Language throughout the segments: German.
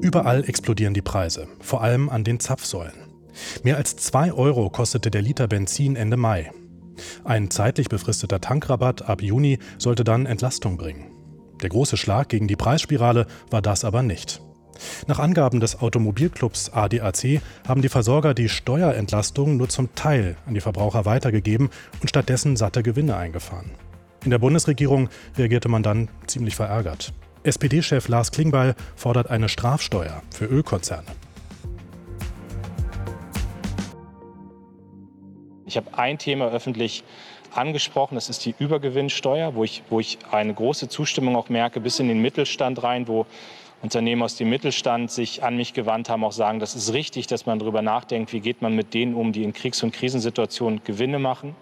Überall explodieren die Preise, vor allem an den Zapfsäulen. Mehr als 2 Euro kostete der Liter Benzin Ende Mai. Ein zeitlich befristeter Tankrabatt ab Juni sollte dann Entlastung bringen. Der große Schlag gegen die Preisspirale war das aber nicht. Nach Angaben des Automobilclubs ADAC haben die Versorger die Steuerentlastung nur zum Teil an die Verbraucher weitergegeben und stattdessen satte Gewinne eingefahren. In der Bundesregierung reagierte man dann ziemlich verärgert. SPD-Chef Lars Klingbeil fordert eine Strafsteuer für Ölkonzerne. Ich habe ein Thema öffentlich angesprochen, das ist die Übergewinnsteuer, wo ich, wo ich eine große Zustimmung auch merke, bis in den Mittelstand rein, wo Unternehmen aus dem Mittelstand sich an mich gewandt haben, auch sagen, das ist richtig, dass man darüber nachdenkt, wie geht man mit denen um, die in Kriegs- und Krisensituationen Gewinne machen.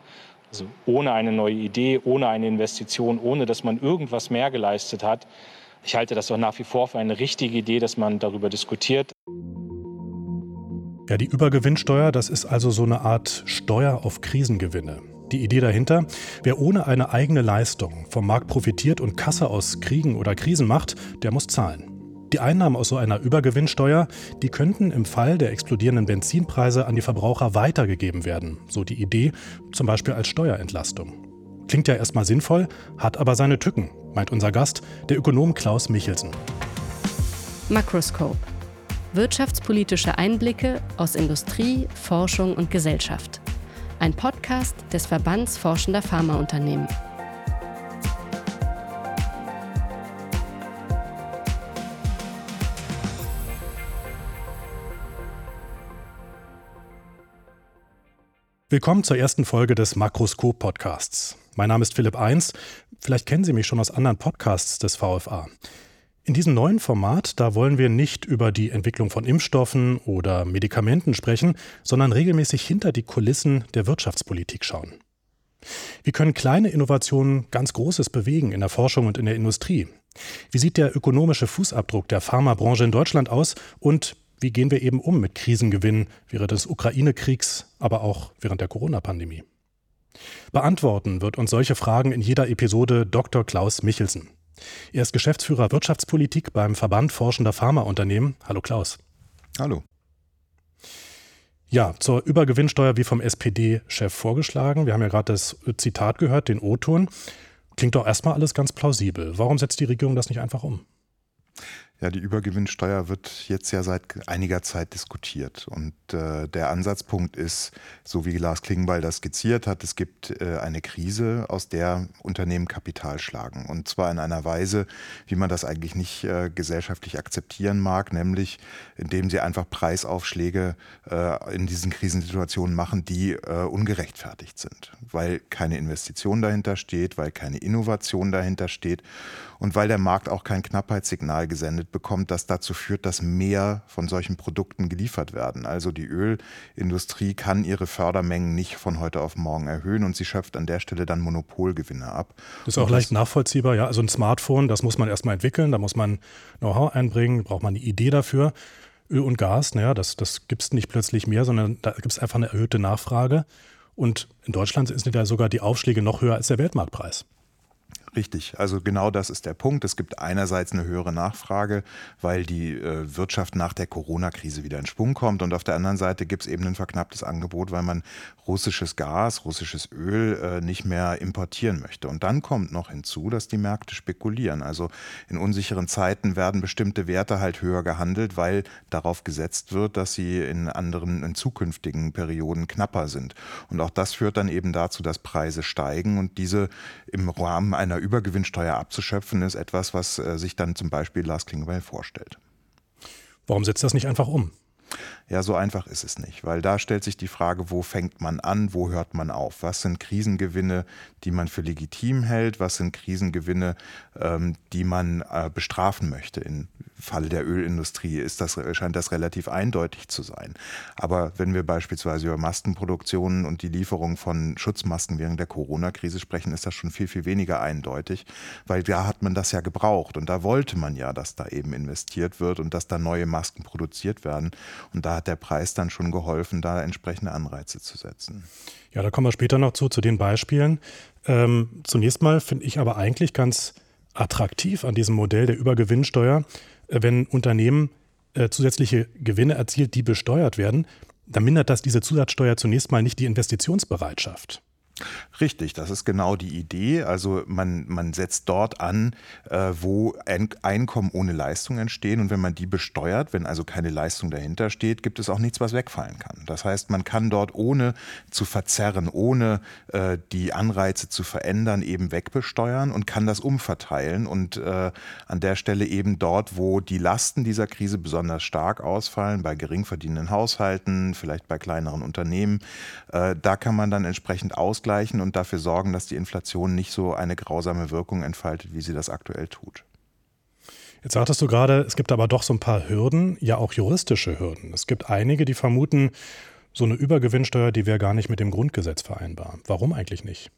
Also ohne eine neue Idee, ohne eine Investition, ohne dass man irgendwas mehr geleistet hat. Ich halte das auch nach wie vor für eine richtige Idee, dass man darüber diskutiert. Ja, die Übergewinnsteuer, das ist also so eine Art Steuer auf Krisengewinne. Die Idee dahinter, wer ohne eine eigene Leistung vom Markt profitiert und Kasse aus Kriegen oder Krisen macht, der muss zahlen. Die Einnahmen aus so einer Übergewinnsteuer, die könnten im Fall der explodierenden Benzinpreise an die Verbraucher weitergegeben werden, so die Idee, zum Beispiel als Steuerentlastung. Klingt ja erstmal sinnvoll, hat aber seine Tücken, meint unser Gast, der Ökonom Klaus Michelsen. Makroscope. Wirtschaftspolitische Einblicke aus Industrie, Forschung und Gesellschaft. Ein Podcast des Verbands Forschender Pharmaunternehmen. Willkommen zur ersten Folge des Makroskop-Podcasts. Mein Name ist Philipp Eins. Vielleicht kennen Sie mich schon aus anderen Podcasts des VFA. In diesem neuen Format, da wollen wir nicht über die Entwicklung von Impfstoffen oder Medikamenten sprechen, sondern regelmäßig hinter die Kulissen der Wirtschaftspolitik schauen. Wie können kleine Innovationen ganz Großes bewegen in der Forschung und in der Industrie? Wie sieht der ökonomische Fußabdruck der Pharmabranche in Deutschland aus und wie gehen wir eben um mit Krisengewinnen während des Ukraine-Kriegs, aber auch während der Corona-Pandemie? Beantworten wird uns solche Fragen in jeder Episode Dr. Klaus Michelsen. Er ist Geschäftsführer Wirtschaftspolitik beim Verband Forschender Pharmaunternehmen. Hallo Klaus. Hallo. Ja, zur Übergewinnsteuer wie vom SPD-Chef vorgeschlagen. Wir haben ja gerade das Zitat gehört, den O-Ton. Klingt doch erstmal alles ganz plausibel. Warum setzt die Regierung das nicht einfach um? Ja, die Übergewinnsteuer wird jetzt ja seit einiger Zeit diskutiert. Und äh, der Ansatzpunkt ist, so wie Lars Klingbeil das skizziert hat, es gibt äh, eine Krise, aus der Unternehmen Kapital schlagen. Und zwar in einer Weise, wie man das eigentlich nicht äh, gesellschaftlich akzeptieren mag, nämlich indem sie einfach Preisaufschläge äh, in diesen Krisensituationen machen, die äh, ungerechtfertigt sind. Weil keine Investition dahinter steht, weil keine Innovation dahinter steht und weil der Markt auch kein Knappheitssignal gesendet bekommt, das dazu führt, dass mehr von solchen Produkten geliefert werden. Also die Ölindustrie kann ihre Fördermengen nicht von heute auf morgen erhöhen und sie schöpft an der Stelle dann Monopolgewinne ab. Das ist auch leicht nachvollziehbar, ja. Also ein Smartphone, das muss man erstmal entwickeln, da muss man Know-how einbringen, braucht man eine Idee dafür. Öl und Gas, naja, das, das gibt es nicht plötzlich mehr, sondern da gibt es einfach eine erhöhte Nachfrage. Und in Deutschland sind ja sogar die Aufschläge noch höher als der Weltmarktpreis. Richtig, also genau das ist der Punkt. Es gibt einerseits eine höhere Nachfrage, weil die äh, Wirtschaft nach der Corona-Krise wieder in Schwung kommt und auf der anderen Seite gibt es eben ein verknapptes Angebot, weil man russisches Gas, russisches Öl äh, nicht mehr importieren möchte. Und dann kommt noch hinzu, dass die Märkte spekulieren. Also in unsicheren Zeiten werden bestimmte Werte halt höher gehandelt, weil darauf gesetzt wird, dass sie in anderen, in zukünftigen Perioden knapper sind. Und auch das führt dann eben dazu, dass Preise steigen und diese im Rahmen einer Übergewinnsteuer abzuschöpfen, ist etwas, was äh, sich dann zum Beispiel Lars Klingbeil vorstellt. Warum setzt das nicht einfach um? Ja, so einfach ist es nicht, weil da stellt sich die Frage, wo fängt man an, wo hört man auf? Was sind Krisengewinne, die man für legitim hält? Was sind Krisengewinne, ähm, die man äh, bestrafen möchte? Im Falle der Ölindustrie ist das, scheint das relativ eindeutig zu sein. Aber wenn wir beispielsweise über Maskenproduktionen und die Lieferung von Schutzmasken während der Corona-Krise sprechen, ist das schon viel, viel weniger eindeutig, weil da hat man das ja gebraucht und da wollte man ja, dass da eben investiert wird und dass da neue Masken produziert werden. Und da hat der Preis dann schon geholfen, da entsprechende Anreize zu setzen. Ja, da kommen wir später noch zu, zu den Beispielen. Ähm, zunächst mal finde ich aber eigentlich ganz attraktiv an diesem Modell der Übergewinnsteuer, äh, wenn Unternehmen äh, zusätzliche Gewinne erzielt, die besteuert werden, dann mindert das diese Zusatzsteuer zunächst mal nicht die Investitionsbereitschaft. Richtig, das ist genau die Idee. Also man, man setzt dort an, äh, wo Ein Einkommen ohne Leistung entstehen. Und wenn man die besteuert, wenn also keine Leistung dahinter steht, gibt es auch nichts, was wegfallen kann. Das heißt, man kann dort ohne zu verzerren, ohne äh, die Anreize zu verändern, eben wegbesteuern und kann das umverteilen. Und äh, an der Stelle eben dort, wo die Lasten dieser Krise besonders stark ausfallen, bei gering verdienenden Haushalten, vielleicht bei kleineren Unternehmen, äh, da kann man dann entsprechend ausgleichen ausgleichen und dafür sorgen, dass die Inflation nicht so eine grausame Wirkung entfaltet, wie sie das aktuell tut. Jetzt sagtest du gerade, es gibt aber doch so ein paar Hürden, ja auch juristische Hürden. Es gibt einige, die vermuten, so eine Übergewinnsteuer, die wäre gar nicht mit dem Grundgesetz vereinbar. Warum eigentlich nicht?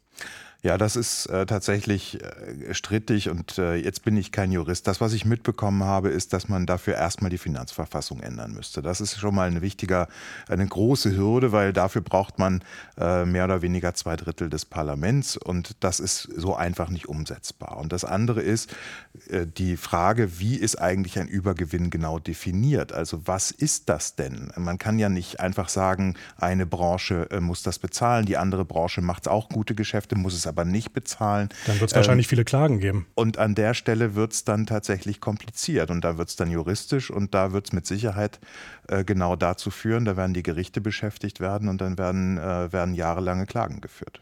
Ja, das ist äh, tatsächlich äh, strittig und äh, jetzt bin ich kein Jurist. Das, was ich mitbekommen habe, ist, dass man dafür erstmal die Finanzverfassung ändern müsste. Das ist schon mal eine wichtige, eine große Hürde, weil dafür braucht man äh, mehr oder weniger zwei Drittel des Parlaments und das ist so einfach nicht umsetzbar. Und das andere ist äh, die Frage, wie ist eigentlich ein Übergewinn genau definiert? Also was ist das denn? Man kann ja nicht einfach sagen, eine Branche äh, muss das bezahlen, die andere Branche macht auch gute Geschäfte, muss es aber nicht bezahlen. Dann wird es wahrscheinlich ähm, viele Klagen geben. Und an der Stelle wird es dann tatsächlich kompliziert und da wird es dann juristisch und da wird es mit Sicherheit äh, genau dazu führen, da werden die Gerichte beschäftigt werden und dann werden, äh, werden jahrelange Klagen geführt.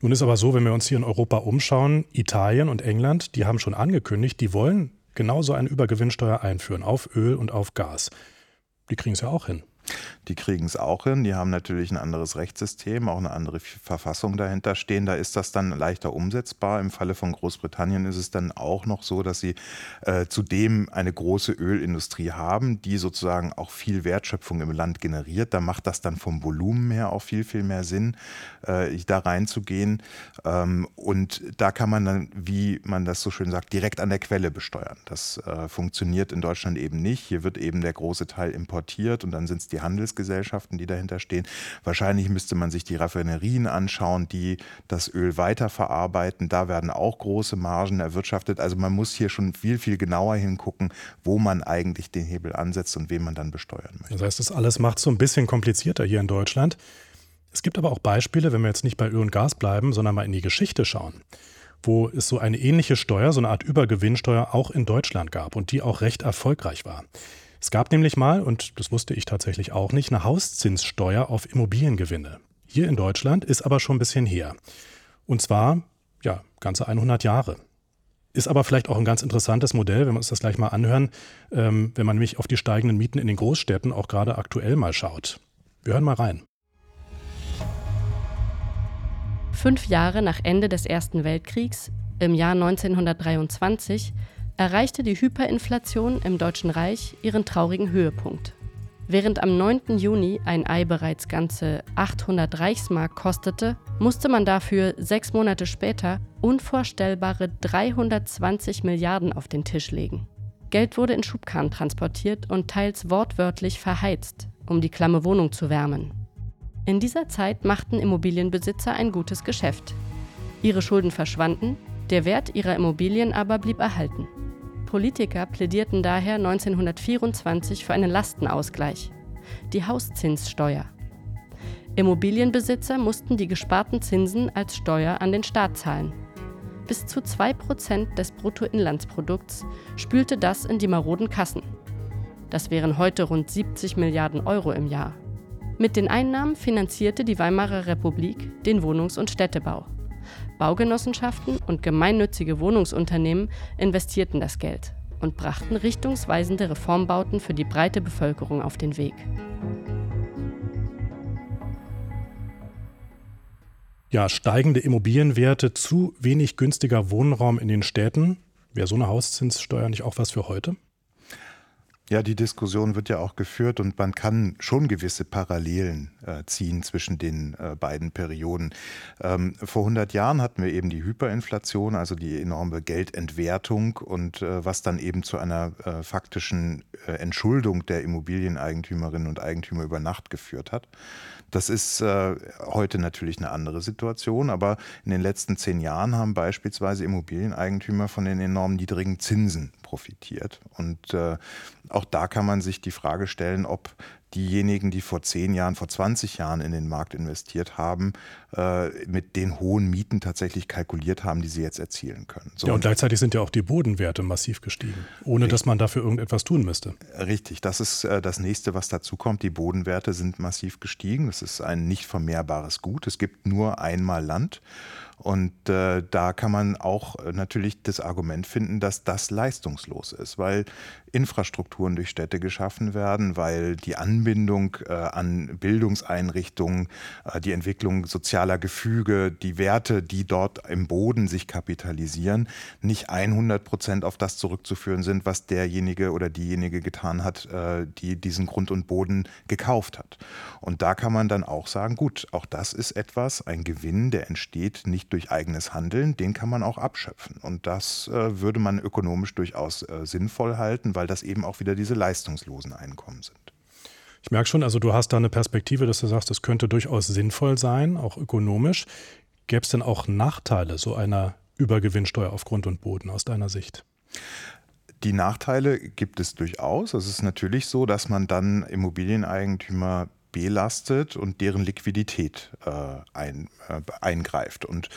Nun ist aber so, wenn wir uns hier in Europa umschauen, Italien und England, die haben schon angekündigt, die wollen genauso eine Übergewinnsteuer einführen auf Öl und auf Gas. Die kriegen es ja auch hin. Die kriegen es auch hin. Die haben natürlich ein anderes Rechtssystem, auch eine andere Verfassung dahinter stehen. Da ist das dann leichter umsetzbar. Im Falle von Großbritannien ist es dann auch noch so, dass sie äh, zudem eine große Ölindustrie haben, die sozusagen auch viel Wertschöpfung im Land generiert. Da macht das dann vom Volumen her auch viel, viel mehr Sinn, äh, da reinzugehen. Ähm, und da kann man dann, wie man das so schön sagt, direkt an der Quelle besteuern. Das äh, funktioniert in Deutschland eben nicht. Hier wird eben der große Teil importiert und dann sind es die Handelsgesellschaften, die dahinter stehen. Wahrscheinlich müsste man sich die Raffinerien anschauen, die das Öl weiterverarbeiten. Da werden auch große Margen erwirtschaftet. Also man muss hier schon viel, viel genauer hingucken, wo man eigentlich den Hebel ansetzt und wen man dann besteuern möchte. Das heißt, das alles macht es so ein bisschen komplizierter hier in Deutschland. Es gibt aber auch Beispiele, wenn wir jetzt nicht bei Öl und Gas bleiben, sondern mal in die Geschichte schauen, wo es so eine ähnliche Steuer, so eine Art Übergewinnsteuer auch in Deutschland gab und die auch recht erfolgreich war. Es gab nämlich mal, und das wusste ich tatsächlich auch nicht, eine Hauszinssteuer auf Immobiliengewinne. Hier in Deutschland ist aber schon ein bisschen her. Und zwar, ja, ganze 100 Jahre. Ist aber vielleicht auch ein ganz interessantes Modell, wenn wir uns das gleich mal anhören, ähm, wenn man nämlich auf die steigenden Mieten in den Großstädten auch gerade aktuell mal schaut. Wir hören mal rein. Fünf Jahre nach Ende des Ersten Weltkriegs, im Jahr 1923, erreichte die Hyperinflation im Deutschen Reich ihren traurigen Höhepunkt. Während am 9. Juni ein Ei bereits ganze 800 Reichsmark kostete, musste man dafür sechs Monate später unvorstellbare 320 Milliarden auf den Tisch legen. Geld wurde in Schubkarren transportiert und teils wortwörtlich verheizt, um die klamme Wohnung zu wärmen. In dieser Zeit machten Immobilienbesitzer ein gutes Geschäft. Ihre Schulden verschwanden, der Wert ihrer Immobilien aber blieb erhalten. Politiker plädierten daher 1924 für einen Lastenausgleich, die Hauszinssteuer. Immobilienbesitzer mussten die gesparten Zinsen als Steuer an den Staat zahlen. Bis zu 2% des Bruttoinlandsprodukts spülte das in die maroden Kassen. Das wären heute rund 70 Milliarden Euro im Jahr. Mit den Einnahmen finanzierte die Weimarer Republik den Wohnungs- und Städtebau. Baugenossenschaften und gemeinnützige Wohnungsunternehmen investierten das Geld und brachten richtungsweisende Reformbauten für die breite Bevölkerung auf den Weg. Ja, steigende Immobilienwerte, zu wenig günstiger Wohnraum in den Städten. Wäre so eine Hauszinssteuer nicht auch was für heute? Ja, die Diskussion wird ja auch geführt und man kann schon gewisse Parallelen äh, ziehen zwischen den äh, beiden Perioden. Ähm, vor 100 Jahren hatten wir eben die Hyperinflation, also die enorme Geldentwertung und äh, was dann eben zu einer äh, faktischen äh, Entschuldung der Immobilieneigentümerinnen und Eigentümer über Nacht geführt hat. Das ist äh, heute natürlich eine andere Situation, aber in den letzten zehn Jahren haben beispielsweise Immobilieneigentümer von den enorm niedrigen Zinsen profitiert. Und äh, auch da kann man sich die Frage stellen, ob diejenigen, die vor zehn Jahren, vor 20 Jahren in den Markt investiert haben, äh, mit den hohen Mieten tatsächlich kalkuliert haben, die sie jetzt erzielen können. So, ja, und gleichzeitig sind ja auch die Bodenwerte massiv gestiegen, ohne richtig, dass man dafür irgendetwas tun müsste. Richtig, das ist äh, das nächste, was dazu kommt. Die Bodenwerte sind massiv gestiegen. Das ist ein nicht vermehrbares Gut. Es gibt nur einmal Land. Und äh, da kann man auch äh, natürlich das Argument finden, dass das leistungslos ist, weil Infrastrukturen durch Städte geschaffen werden, weil die Anbindung äh, an Bildungseinrichtungen, äh, die Entwicklung sozialer Gefüge, die Werte, die dort im Boden sich kapitalisieren, nicht 100 Prozent auf das zurückzuführen sind, was derjenige oder diejenige getan hat, äh, die diesen Grund und Boden gekauft hat. Und da kann man dann auch sagen, gut, auch das ist etwas, ein Gewinn, der entsteht nicht durch eigenes Handeln, den kann man auch abschöpfen. Und das äh, würde man ökonomisch durchaus äh, sinnvoll halten, weil das eben auch wieder diese leistungslosen Einkommen sind. Ich merke schon, also du hast da eine Perspektive, dass du sagst, das könnte durchaus sinnvoll sein, auch ökonomisch. Gäbe es denn auch Nachteile so einer Übergewinnsteuer auf Grund und Boden aus deiner Sicht? Die Nachteile gibt es durchaus. Es ist natürlich so, dass man dann Immobilieneigentümer belastet und deren Liquidität äh, ein, äh, eingreift. Und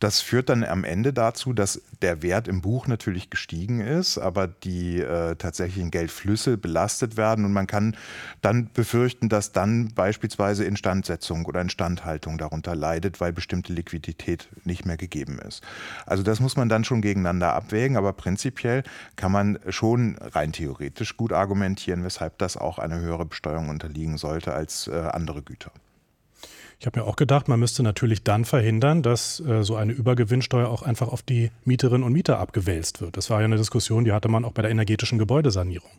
das führt dann am Ende dazu, dass der Wert im Buch natürlich gestiegen ist, aber die äh, tatsächlichen Geldflüsse belastet werden und man kann dann befürchten, dass dann beispielsweise Instandsetzung oder Instandhaltung darunter leidet, weil bestimmte Liquidität nicht mehr gegeben ist. Also das muss man dann schon gegeneinander abwägen, aber prinzipiell kann man schon rein theoretisch gut argumentieren, weshalb das auch eine höhere Besteuerung unterliegen sollte als äh, andere Güter. Ich habe mir auch gedacht, man müsste natürlich dann verhindern, dass äh, so eine Übergewinnsteuer auch einfach auf die Mieterinnen und Mieter abgewälzt wird. Das war ja eine Diskussion, die hatte man auch bei der energetischen Gebäudesanierung.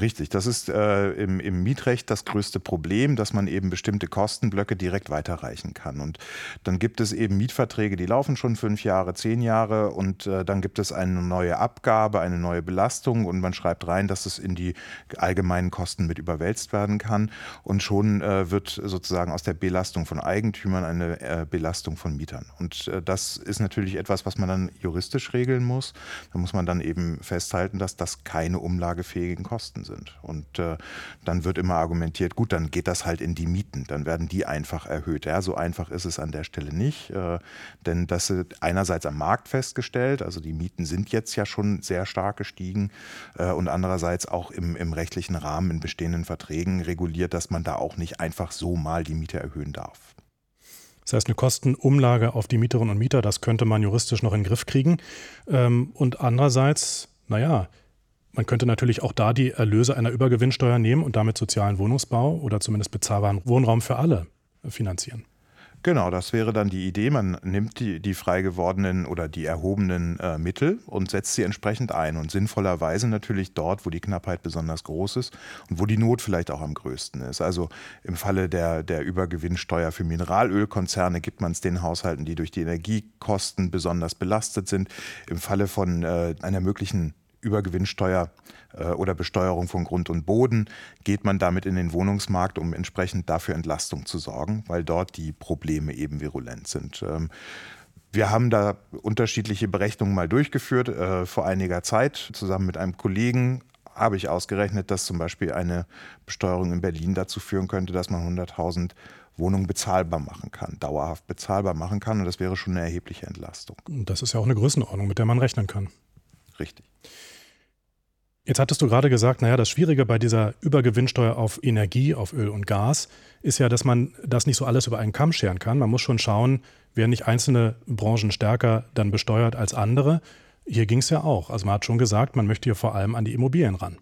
Richtig, das ist äh, im, im, Mietrecht das größte Problem, dass man eben bestimmte Kostenblöcke direkt weiterreichen kann. Und dann gibt es eben Mietverträge, die laufen schon fünf Jahre, zehn Jahre und äh, dann gibt es eine neue Abgabe, eine neue Belastung und man schreibt rein, dass es in die allgemeinen Kosten mit überwälzt werden kann. Und schon äh, wird sozusagen aus der Belastung von Eigentümern eine äh, Belastung von Mietern. Und äh, das ist natürlich etwas, was man dann juristisch regeln muss. Da muss man dann eben festhalten, dass das keine umlagefähigen Kosten Kosten sind. Und äh, dann wird immer argumentiert, gut, dann geht das halt in die Mieten, dann werden die einfach erhöht. Ja, so einfach ist es an der Stelle nicht, äh, denn das ist einerseits am Markt festgestellt, also die Mieten sind jetzt ja schon sehr stark gestiegen äh, und andererseits auch im, im rechtlichen Rahmen in bestehenden Verträgen reguliert, dass man da auch nicht einfach so mal die Miete erhöhen darf. Das heißt, eine Kostenumlage auf die Mieterinnen und Mieter, das könnte man juristisch noch in den Griff kriegen. Ähm, und andererseits, naja, man könnte natürlich auch da die Erlöse einer Übergewinnsteuer nehmen und damit sozialen Wohnungsbau oder zumindest bezahlbaren Wohnraum für alle finanzieren. Genau, das wäre dann die Idee. Man nimmt die, die frei gewordenen oder die erhobenen äh, Mittel und setzt sie entsprechend ein. Und sinnvollerweise natürlich dort, wo die Knappheit besonders groß ist und wo die Not vielleicht auch am größten ist. Also im Falle der, der Übergewinnsteuer für Mineralölkonzerne gibt man es den Haushalten, die durch die Energiekosten besonders belastet sind. Im Falle von äh, einer möglichen Übergewinnsteuer äh, oder Besteuerung von Grund und Boden geht man damit in den Wohnungsmarkt, um entsprechend dafür Entlastung zu sorgen, weil dort die Probleme eben virulent sind. Ähm, wir haben da unterschiedliche Berechnungen mal durchgeführt äh, vor einiger Zeit. Zusammen mit einem Kollegen habe ich ausgerechnet, dass zum Beispiel eine Besteuerung in Berlin dazu führen könnte, dass man 100.000 Wohnungen bezahlbar machen kann, dauerhaft bezahlbar machen kann. Und das wäre schon eine erhebliche Entlastung. Das ist ja auch eine Größenordnung, mit der man rechnen kann. Richtig. Jetzt hattest du gerade gesagt, naja, das Schwierige bei dieser Übergewinnsteuer auf Energie, auf Öl und Gas, ist ja, dass man das nicht so alles über einen Kamm scheren kann. Man muss schon schauen, werden nicht einzelne Branchen stärker dann besteuert als andere. Hier ging es ja auch. Also man hat schon gesagt, man möchte hier vor allem an die Immobilien ran.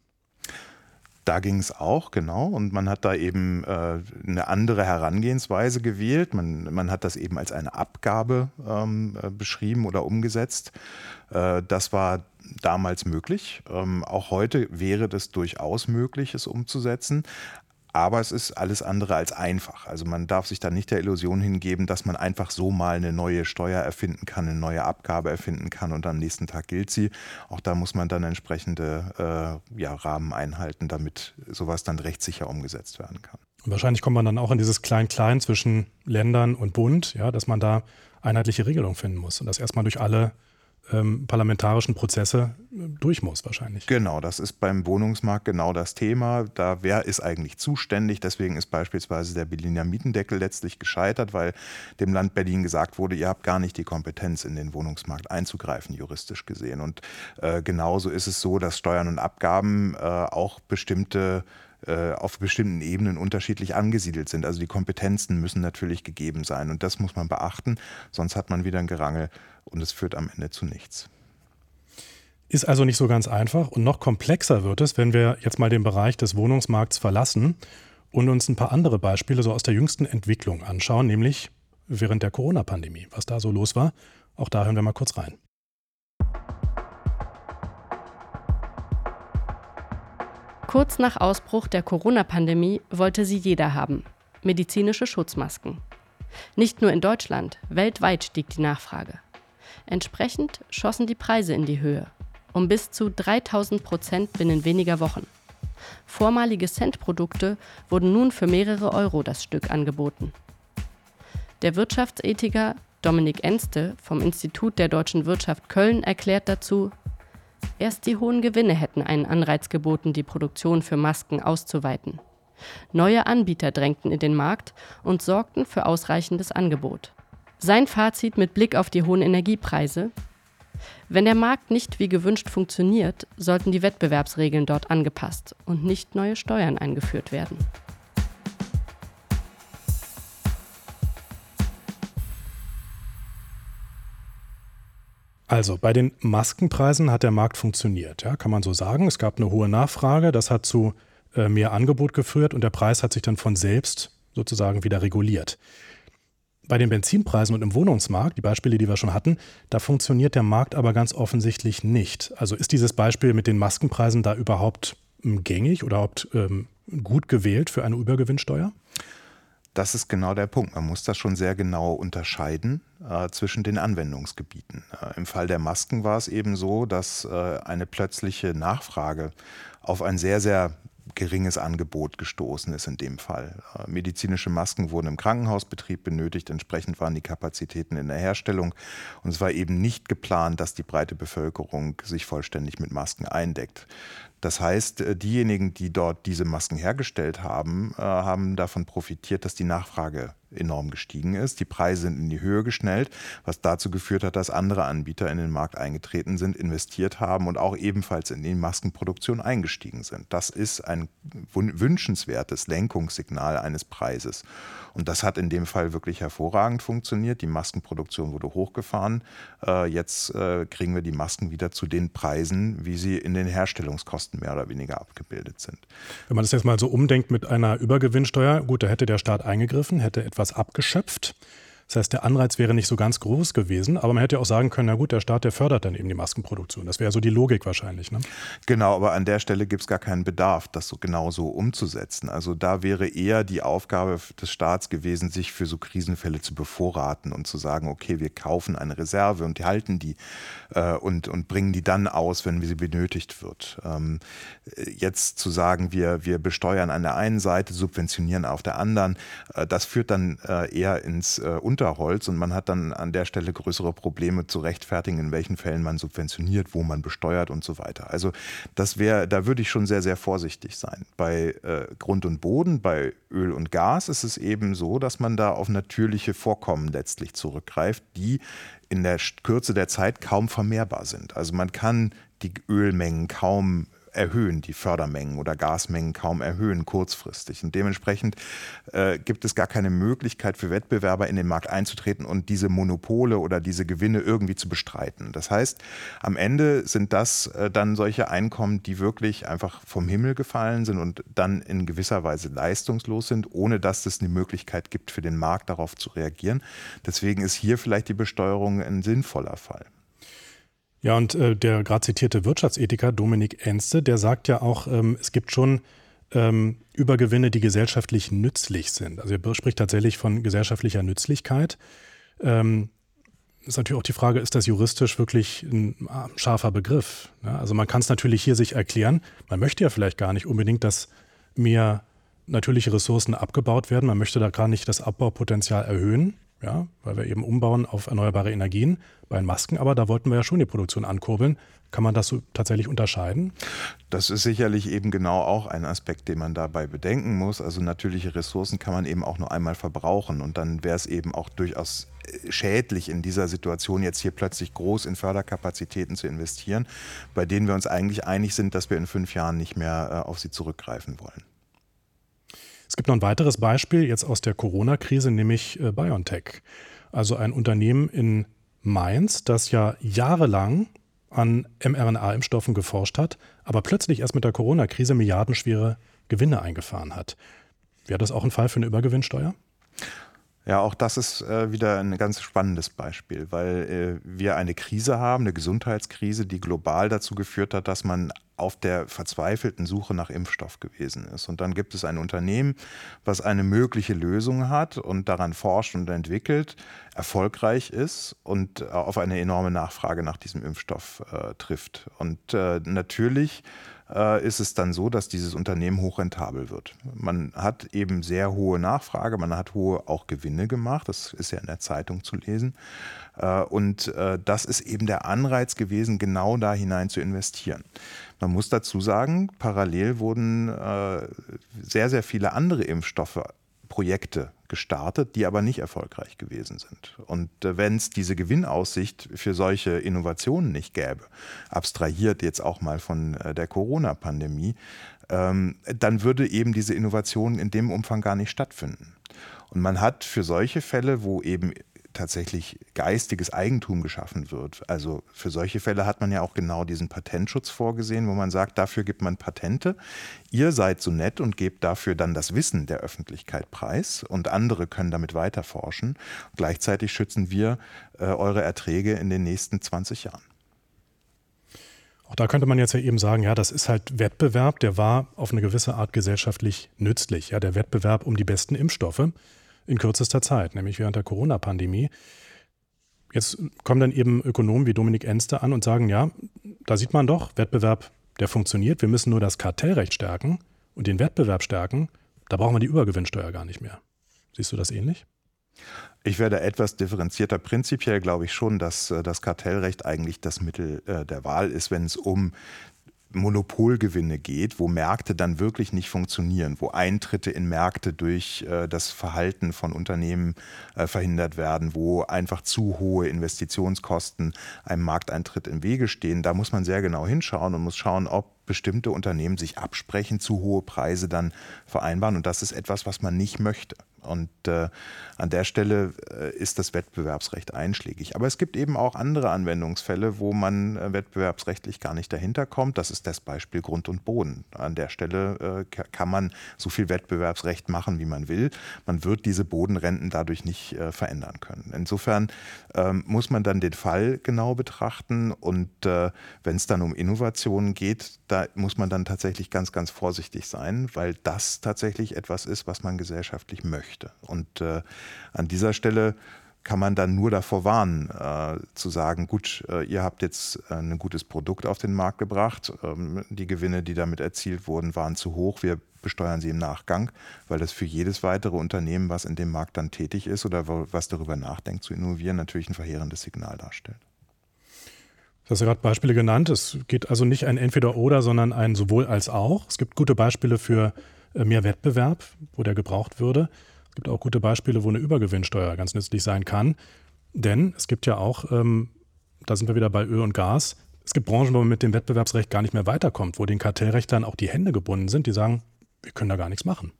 Da ging es auch, genau. Und man hat da eben äh, eine andere Herangehensweise gewählt. Man, man hat das eben als eine Abgabe ähm, äh, beschrieben oder umgesetzt. Äh, das war damals möglich. Ähm, auch heute wäre das durchaus möglich, es umzusetzen. Aber es ist alles andere als einfach. Also man darf sich da nicht der Illusion hingeben, dass man einfach so mal eine neue Steuer erfinden kann, eine neue Abgabe erfinden kann und am nächsten Tag gilt sie. Auch da muss man dann entsprechende äh, ja, Rahmen einhalten, damit sowas dann rechtssicher umgesetzt werden kann. Und wahrscheinlich kommt man dann auch in dieses Klein-Klein zwischen Ländern und Bund, ja, dass man da einheitliche Regelungen finden muss und das erstmal durch alle ähm, parlamentarischen Prozesse äh, durch muss wahrscheinlich. Genau, das ist beim Wohnungsmarkt genau das Thema. Da wer ist eigentlich zuständig? Deswegen ist beispielsweise der Berliner Mietendeckel letztlich gescheitert, weil dem Land Berlin gesagt wurde, ihr habt gar nicht die Kompetenz, in den Wohnungsmarkt einzugreifen, juristisch gesehen. Und äh, genauso ist es so, dass Steuern und Abgaben äh, auch bestimmte auf bestimmten Ebenen unterschiedlich angesiedelt sind. Also die Kompetenzen müssen natürlich gegeben sein und das muss man beachten, sonst hat man wieder ein Gerangel und es führt am Ende zu nichts. Ist also nicht so ganz einfach und noch komplexer wird es, wenn wir jetzt mal den Bereich des Wohnungsmarkts verlassen und uns ein paar andere Beispiele so aus der jüngsten Entwicklung anschauen, nämlich während der Corona-Pandemie, was da so los war. Auch da hören wir mal kurz rein. Kurz nach Ausbruch der Corona-Pandemie wollte sie jeder haben. Medizinische Schutzmasken. Nicht nur in Deutschland, weltweit stieg die Nachfrage. Entsprechend schossen die Preise in die Höhe. Um bis zu 3000 Prozent binnen weniger Wochen. Vormalige Cent-Produkte wurden nun für mehrere Euro das Stück angeboten. Der Wirtschaftsethiker Dominik Enste vom Institut der deutschen Wirtschaft Köln erklärt dazu, Erst die hohen Gewinne hätten einen Anreiz geboten, die Produktion für Masken auszuweiten. Neue Anbieter drängten in den Markt und sorgten für ausreichendes Angebot. Sein Fazit mit Blick auf die hohen Energiepreise wenn der Markt nicht wie gewünscht funktioniert, sollten die Wettbewerbsregeln dort angepasst und nicht neue Steuern eingeführt werden. Also bei den Maskenpreisen hat der Markt funktioniert, ja, kann man so sagen. Es gab eine hohe Nachfrage, das hat zu äh, mehr Angebot geführt und der Preis hat sich dann von selbst sozusagen wieder reguliert. Bei den Benzinpreisen und im Wohnungsmarkt, die Beispiele, die wir schon hatten, da funktioniert der Markt aber ganz offensichtlich nicht. Also ist dieses Beispiel mit den Maskenpreisen da überhaupt ähm, gängig oder überhaupt ähm, gut gewählt für eine Übergewinnsteuer? Das ist genau der Punkt. Man muss das schon sehr genau unterscheiden äh, zwischen den Anwendungsgebieten. Äh, Im Fall der Masken war es eben so, dass äh, eine plötzliche Nachfrage auf ein sehr, sehr geringes Angebot gestoßen ist in dem Fall. Äh, medizinische Masken wurden im Krankenhausbetrieb benötigt, entsprechend waren die Kapazitäten in der Herstellung und es war eben nicht geplant, dass die breite Bevölkerung sich vollständig mit Masken eindeckt. Das heißt, äh, diejenigen, die dort diese Masken hergestellt haben, äh, haben davon profitiert, dass die Nachfrage enorm gestiegen ist. Die Preise sind in die Höhe geschnellt, was dazu geführt hat, dass andere Anbieter in den Markt eingetreten sind, investiert haben und auch ebenfalls in die Maskenproduktion eingestiegen sind. Das ist ein wünschenswertes Lenkungssignal eines Preises. Und das hat in dem Fall wirklich hervorragend funktioniert. Die Maskenproduktion wurde hochgefahren. Äh, jetzt kriegen wir die Masken wieder zu den Preisen, wie sie in den Herstellungskosten mehr oder weniger abgebildet sind. Wenn man das jetzt mal so umdenkt mit einer Übergewinnsteuer, gut, da hätte der Staat eingegriffen, hätte etwas abgeschöpft. Das heißt, der Anreiz wäre nicht so ganz groß gewesen, aber man hätte ja auch sagen können, na gut, der Staat, der fördert dann eben die Maskenproduktion. Das wäre so die Logik wahrscheinlich. Ne? Genau, aber an der Stelle gibt es gar keinen Bedarf, das so genau so umzusetzen. Also da wäre eher die Aufgabe des Staats gewesen, sich für so Krisenfälle zu bevorraten und zu sagen, okay, wir kaufen eine Reserve und halten die äh, und, und bringen die dann aus, wenn sie benötigt wird. Ähm, jetzt zu sagen, wir, wir besteuern an der einen Seite, subventionieren auf der anderen, äh, das führt dann äh, eher ins äh, Unterholz und man hat dann an der Stelle größere Probleme zu rechtfertigen, in welchen Fällen man subventioniert, wo man besteuert und so weiter. Also das wäre, da würde ich schon sehr, sehr vorsichtig sein. Bei äh, Grund und Boden, bei Öl und Gas ist es eben so, dass man da auf natürliche Vorkommen letztlich zurückgreift, die in der Kürze der Zeit kaum vermehrbar sind. Also man kann die Ölmengen kaum erhöhen, die Fördermengen oder Gasmengen kaum erhöhen kurzfristig. Und dementsprechend äh, gibt es gar keine Möglichkeit für Wettbewerber in den Markt einzutreten und diese Monopole oder diese Gewinne irgendwie zu bestreiten. Das heißt, am Ende sind das äh, dann solche Einkommen, die wirklich einfach vom Himmel gefallen sind und dann in gewisser Weise leistungslos sind, ohne dass es eine Möglichkeit gibt für den Markt darauf zu reagieren. Deswegen ist hier vielleicht die Besteuerung ein sinnvoller Fall. Ja, und äh, der gerade zitierte Wirtschaftsethiker Dominik Enste, der sagt ja auch, ähm, es gibt schon ähm, Übergewinne, die gesellschaftlich nützlich sind. Also er spricht tatsächlich von gesellschaftlicher Nützlichkeit. Ähm, ist natürlich auch die Frage, ist das juristisch wirklich ein scharfer Begriff? Ja, also man kann es natürlich hier sich erklären. Man möchte ja vielleicht gar nicht unbedingt, dass mehr natürliche Ressourcen abgebaut werden. Man möchte da gar nicht das Abbaupotenzial erhöhen. Ja, weil wir eben umbauen auf erneuerbare Energien. Bei Masken aber, da wollten wir ja schon die Produktion ankurbeln. Kann man das so tatsächlich unterscheiden? Das ist sicherlich eben genau auch ein Aspekt, den man dabei bedenken muss. Also natürliche Ressourcen kann man eben auch nur einmal verbrauchen und dann wäre es eben auch durchaus äh, schädlich in dieser Situation jetzt hier plötzlich groß in Förderkapazitäten zu investieren, bei denen wir uns eigentlich einig sind, dass wir in fünf Jahren nicht mehr äh, auf sie zurückgreifen wollen. Es gibt noch ein weiteres Beispiel jetzt aus der Corona-Krise, nämlich äh, BioNTech. Also ein Unternehmen in Mainz, das ja jahrelang an mRNA-Impfstoffen geforscht hat, aber plötzlich erst mit der Corona-Krise milliardenschwere Gewinne eingefahren hat. Wäre das auch ein Fall für eine Übergewinnsteuer? Ja, auch das ist äh, wieder ein ganz spannendes Beispiel, weil äh, wir eine Krise haben, eine Gesundheitskrise, die global dazu geführt hat, dass man auf der verzweifelten Suche nach Impfstoff gewesen ist. Und dann gibt es ein Unternehmen, was eine mögliche Lösung hat und daran forscht und entwickelt, erfolgreich ist und äh, auf eine enorme Nachfrage nach diesem Impfstoff äh, trifft. Und äh, natürlich ist es dann so, dass dieses Unternehmen hochrentabel wird. Man hat eben sehr hohe Nachfrage, man hat hohe auch Gewinne gemacht, das ist ja in der Zeitung zu lesen. Äh, und äh, das ist eben der Anreiz gewesen, genau da hinein zu investieren. Man muss dazu sagen, parallel wurden sehr, sehr viele andere Impfstoffe Projekte gestartet, die aber nicht erfolgreich gewesen sind. Und äh, wenn es diese Gewinnaussicht für solche Innovationen nicht gäbe, abstrahiert jetzt auch mal von äh, der Corona-Pandemie, ähm, dann würde eben diese Innovation in dem Umfang gar nicht stattfinden. Und man hat für solche Fälle, wo eben tatsächlich geistiges Eigentum geschaffen wird. Also für solche Fälle hat man ja auch genau diesen Patentschutz vorgesehen, wo man sagt, dafür gibt man Patente. Ihr seid so nett und gebt dafür dann das Wissen der Öffentlichkeit preis und andere können damit weiter forschen. Gleichzeitig schützen wir äh, eure Erträge in den nächsten 20 Jahren. Auch da könnte man jetzt ja eben sagen, ja, das ist halt Wettbewerb, der war auf eine gewisse Art gesellschaftlich nützlich. Ja, der Wettbewerb um die besten Impfstoffe in kürzester Zeit, nämlich während der Corona-Pandemie. Jetzt kommen dann eben Ökonomen wie Dominik Enste an und sagen, ja, da sieht man doch, Wettbewerb, der funktioniert. Wir müssen nur das Kartellrecht stärken und den Wettbewerb stärken. Da brauchen wir die Übergewinnsteuer gar nicht mehr. Siehst du das ähnlich? Ich werde etwas differenzierter. Prinzipiell glaube ich schon, dass äh, das Kartellrecht eigentlich das Mittel äh, der Wahl ist, wenn es um Monopolgewinne geht, wo Märkte dann wirklich nicht funktionieren, wo Eintritte in Märkte durch äh, das Verhalten von Unternehmen äh, verhindert werden, wo einfach zu hohe Investitionskosten einem Markteintritt im Wege stehen. Da muss man sehr genau hinschauen und muss schauen, ob bestimmte Unternehmen sich absprechen, zu hohe Preise dann vereinbaren. Und das ist etwas, was man nicht möchte. Und äh, an der Stelle äh, ist das Wettbewerbsrecht einschlägig. Aber es gibt eben auch andere Anwendungsfälle, wo man äh, wettbewerbsrechtlich gar nicht dahinter kommt. Das ist das Beispiel Grund und Boden. An der Stelle äh, kann man so viel Wettbewerbsrecht machen, wie man will. Man wird diese Bodenrenten dadurch nicht äh, verändern können. Insofern ähm, muss man dann den Fall genau betrachten. Und äh, wenn es dann um Innovationen geht, da muss man dann tatsächlich ganz, ganz vorsichtig sein, weil das tatsächlich etwas ist, was man gesellschaftlich möchte. Und äh, an dieser Stelle kann man dann nur davor warnen, äh, zu sagen, gut, äh, ihr habt jetzt äh, ein gutes Produkt auf den Markt gebracht, ähm, die Gewinne, die damit erzielt wurden, waren zu hoch, wir besteuern sie im Nachgang, weil das für jedes weitere Unternehmen, was in dem Markt dann tätig ist oder was darüber nachdenkt zu innovieren, natürlich ein verheerendes Signal darstellt. Du hast ja gerade Beispiele genannt. Es geht also nicht ein Entweder-Oder, sondern ein sowohl als auch. Es gibt gute Beispiele für äh, mehr Wettbewerb, wo der gebraucht würde. Es gibt auch gute Beispiele, wo eine Übergewinnsteuer ganz nützlich sein kann. Denn es gibt ja auch, ähm, da sind wir wieder bei Öl und Gas, es gibt Branchen, wo man mit dem Wettbewerbsrecht gar nicht mehr weiterkommt, wo den Kartellrechtern auch die Hände gebunden sind, die sagen, wir können da gar nichts machen.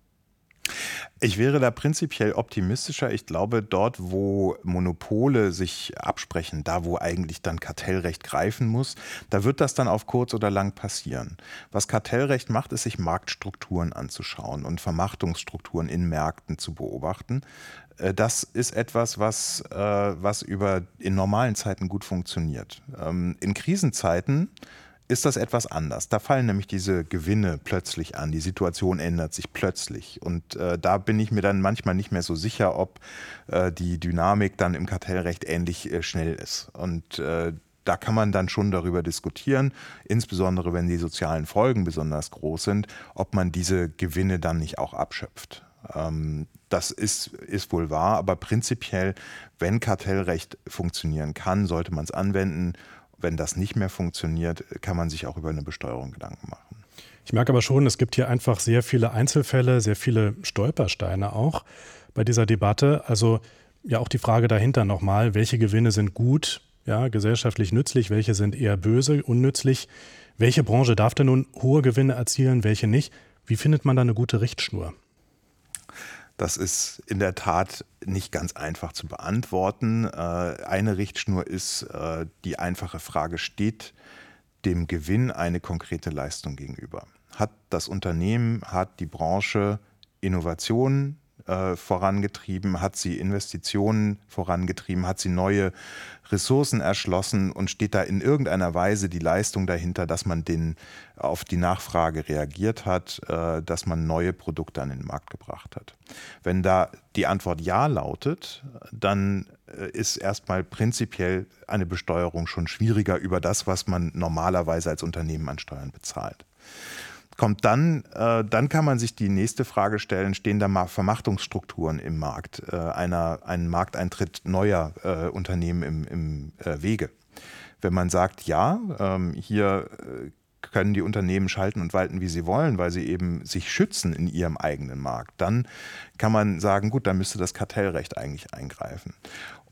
Ich wäre da prinzipiell optimistischer. Ich glaube, dort, wo Monopole sich absprechen, da wo eigentlich dann Kartellrecht greifen muss, da wird das dann auf kurz oder lang passieren. Was Kartellrecht macht, ist sich Marktstrukturen anzuschauen und Vermachtungsstrukturen in Märkten zu beobachten. Äh, das ist etwas, was, äh, was über in normalen Zeiten gut funktioniert. Ähm, in Krisenzeiten ist das etwas anders. Da fallen nämlich diese Gewinne plötzlich an. Die Situation ändert sich plötzlich. Und äh, da bin ich mir dann manchmal nicht mehr so sicher, ob äh, die Dynamik dann im Kartellrecht ähnlich äh, schnell ist. Und äh, da kann man dann schon darüber diskutieren, insbesondere wenn die sozialen Folgen besonders groß sind, ob man diese Gewinne dann nicht auch abschöpft. Ähm, das ist, ist wohl wahr, aber prinzipiell, wenn Kartellrecht funktionieren kann, sollte man es anwenden. Wenn das nicht mehr funktioniert, kann man sich auch über eine Besteuerung Gedanken machen. Ich merke aber schon, es gibt hier einfach sehr viele Einzelfälle, sehr viele Stolpersteine auch bei dieser Debatte. Also ja auch die Frage dahinter nochmal, welche Gewinne sind gut, ja, gesellschaftlich nützlich, welche sind eher böse, unnützlich. Welche Branche darf denn nun hohe Gewinne erzielen, welche nicht? Wie findet man da eine gute Richtschnur? Das ist in der Tat nicht ganz einfach zu beantworten. Äh, eine Richtschnur ist äh, die einfache Frage, steht dem Gewinn eine konkrete Leistung gegenüber? Hat das Unternehmen, hat die Branche Innovationen äh, vorangetrieben, hat sie Investitionen vorangetrieben, hat sie neue Ressourcen erschlossen und steht da in irgendeiner Weise die Leistung dahinter, dass man den, auf die Nachfrage reagiert hat, äh, dass man neue Produkte an den Markt gebracht hat. Wenn da die Antwort Ja lautet, dann äh, ist erstmal prinzipiell eine Besteuerung schon schwieriger über das, was man normalerweise als Unternehmen an Steuern bezahlt kommt dann, äh, dann kann man sich die nächste Frage stellen, stehen da Vermachtungsstrukturen im Markt, äh, einer, ein Markteintritt neuer äh, Unternehmen im, im äh, Wege? Wenn man sagt, ja, ähm, hier äh, können die Unternehmen schalten und walten, wie sie wollen, weil sie eben sich schützen in ihrem eigenen Markt, dann kann man sagen, gut, dann müsste das Kartellrecht eigentlich eingreifen.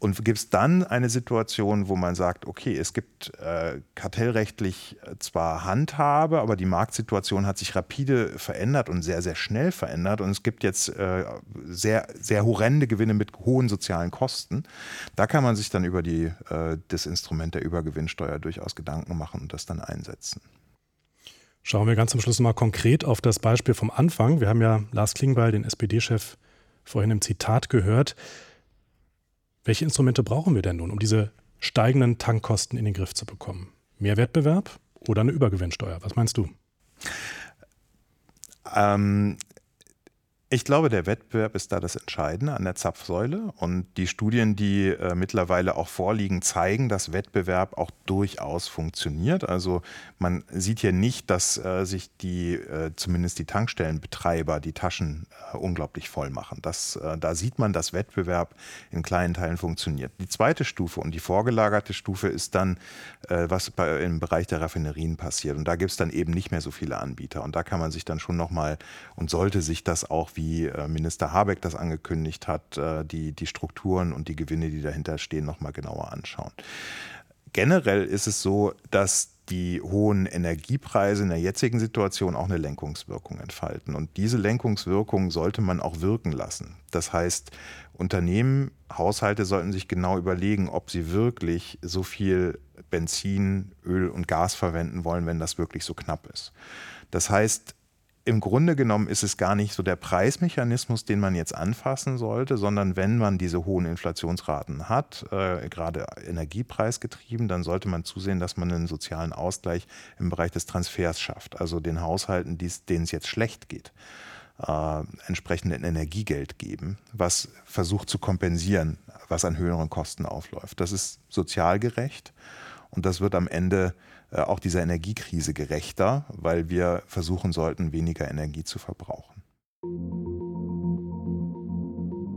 Und gibt es dann eine Situation, wo man sagt, okay, es gibt äh, kartellrechtlich äh, zwar Handhabe, aber die Marktsituation hat sich rapide verändert und sehr, sehr schnell verändert. Und es gibt jetzt äh, sehr, sehr horrende Gewinne mit hohen sozialen Kosten. Da kann man sich dann über die, äh, das Instrument der Übergewinnsteuer durchaus Gedanken machen und das dann einsetzen. Schauen wir ganz zum Schluss mal konkret auf das Beispiel vom Anfang. Wir haben ja Lars Klingbeil, den SPD-Chef, vorhin im Zitat gehört. Welche Instrumente brauchen wir denn nun, um diese steigenden Tankkosten in den Griff zu bekommen? Mehr Wettbewerb oder eine Übergewinnsteuer? Was meinst du? Ähm, ich glaube, der Wettbewerb ist da das Entscheidende an der Zapfsäule. Und die Studien, die äh, mittlerweile auch vorliegen, zeigen, dass Wettbewerb auch durchaus funktioniert. Also man sieht hier nicht, dass äh, sich die, äh, zumindest die Tankstellenbetreiber, die Taschen äh, unglaublich voll machen. Das, äh, da sieht man, dass Wettbewerb in kleinen Teilen funktioniert. Die zweite Stufe und die vorgelagerte Stufe ist dann, äh, was bei, im Bereich der Raffinerien passiert. Und da gibt es dann eben nicht mehr so viele Anbieter. Und da kann man sich dann schon nochmal und sollte sich das auch wie äh, Minister Habeck das angekündigt hat, äh, die, die Strukturen und die Gewinne, die dahinter stehen, nochmal genauer anschauen. Generell ist es so, dass die hohen Energiepreise in der jetzigen Situation auch eine Lenkungswirkung entfalten. Und diese Lenkungswirkung sollte man auch wirken lassen. Das heißt, Unternehmen, Haushalte sollten sich genau überlegen, ob sie wirklich so viel Benzin, Öl und Gas verwenden wollen, wenn das wirklich so knapp ist. Das heißt, im Grunde genommen ist es gar nicht so der Preismechanismus, den man jetzt anfassen sollte, sondern wenn man diese hohen Inflationsraten hat, äh, gerade energiepreisgetrieben, dann sollte man zusehen, dass man einen sozialen Ausgleich im Bereich des Transfers schafft. Also den Haushalten, denen es jetzt schlecht geht, äh, entsprechend Energiegeld geben, was versucht zu kompensieren, was an höheren Kosten aufläuft. Das ist sozial gerecht und das wird am Ende äh, auch dieser Energiekrise gerechter, weil wir versuchen sollten, weniger Energie zu verbrauchen.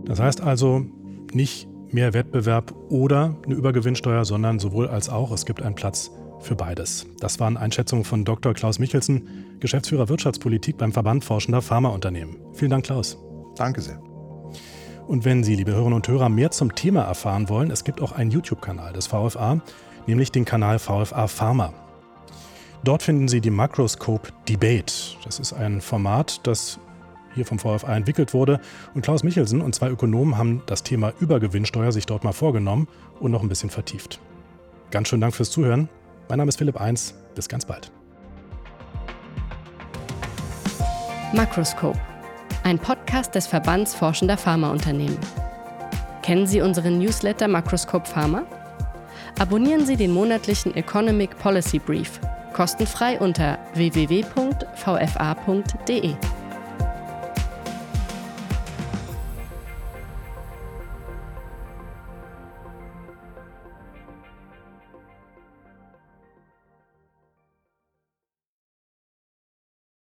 Das heißt also nicht mehr Wettbewerb oder eine Übergewinnsteuer, sondern sowohl als auch. Es gibt einen Platz für beides. Das waren Einschätzungen von Dr. Klaus Michelsen, Geschäftsführer Wirtschaftspolitik beim Verband Forschender Pharmaunternehmen. Vielen Dank, Klaus. Danke sehr. Und wenn Sie, liebe Hörerinnen und Hörer, mehr zum Thema erfahren wollen, es gibt auch einen YouTube-Kanal des VFA, nämlich den Kanal VFA Pharma. Dort finden Sie die Macroscope Debate. Das ist ein Format, das hier vom VFA entwickelt wurde. Und Klaus Michelsen und zwei Ökonomen haben das Thema Übergewinnsteuer sich dort mal vorgenommen und noch ein bisschen vertieft. Ganz schönen Dank fürs Zuhören. Mein Name ist Philipp Eins. Bis ganz bald. Macroscope, ein Podcast des Verbands Forschender Pharmaunternehmen. Kennen Sie unseren Newsletter Macroscope Pharma? Abonnieren Sie den monatlichen Economic Policy Brief kostenfrei unter www.vfa.de.